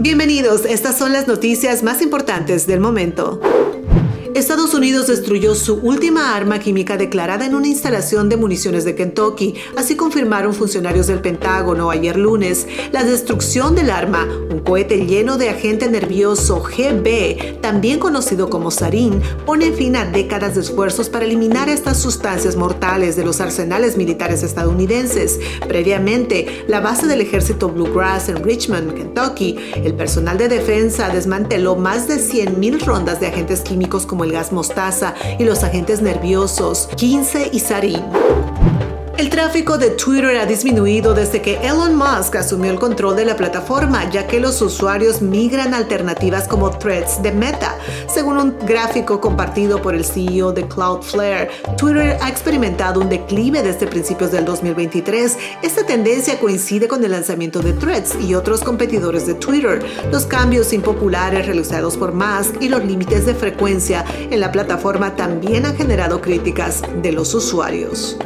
Bienvenidos, estas son las noticias más importantes del momento. Estados Unidos destruyó su última arma química declarada en una instalación de municiones de Kentucky, así confirmaron funcionarios del Pentágono ayer lunes. La destrucción del arma, un cohete lleno de agente nervioso GB, también conocido como sarin, pone fin a décadas de esfuerzos para eliminar estas sustancias mortales de los arsenales militares estadounidenses. Previamente, la base del ejército Bluegrass en Richmond, Kentucky, el personal de defensa desmanteló más de 100.000 rondas de agentes químicos como el gas mostaza y los agentes nerviosos 15 y sarin. El tráfico de Twitter ha disminuido desde que Elon Musk asumió el control de la plataforma, ya que los usuarios migran a alternativas como Threads de Meta. Según un gráfico compartido por el CEO de Cloudflare, Twitter ha experimentado un declive desde principios del 2023. Esta tendencia coincide con el lanzamiento de Threads y otros competidores de Twitter, los cambios impopulares realizados por Musk y los límites de frecuencia en la plataforma también han generado críticas de los usuarios.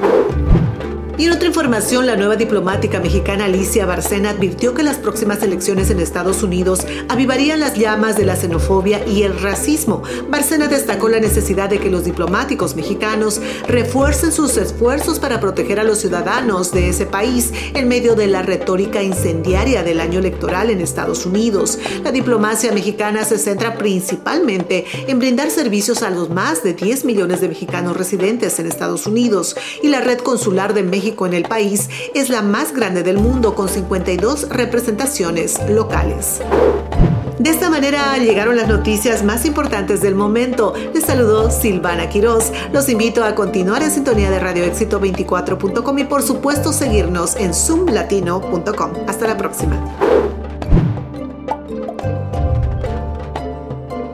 Y en otra información, la nueva diplomática mexicana Alicia Barcena advirtió que las próximas elecciones en Estados Unidos avivarían las llamas de la xenofobia y el racismo. Barcena destacó la necesidad de que los diplomáticos mexicanos refuercen sus esfuerzos para proteger a los ciudadanos de ese país en medio de la retórica incendiaria del año electoral en Estados Unidos. La diplomacia mexicana se centra principalmente en brindar servicios a los más de 10 millones de mexicanos residentes en Estados Unidos y la red consular de México en el país es la más grande del mundo con 52 representaciones locales. De esta manera llegaron las noticias más importantes del momento. Les saludó Silvana Quiroz. Los invito a continuar en sintonía de Radio Éxito 24.com y por supuesto seguirnos en zoomlatino.com. Hasta la próxima.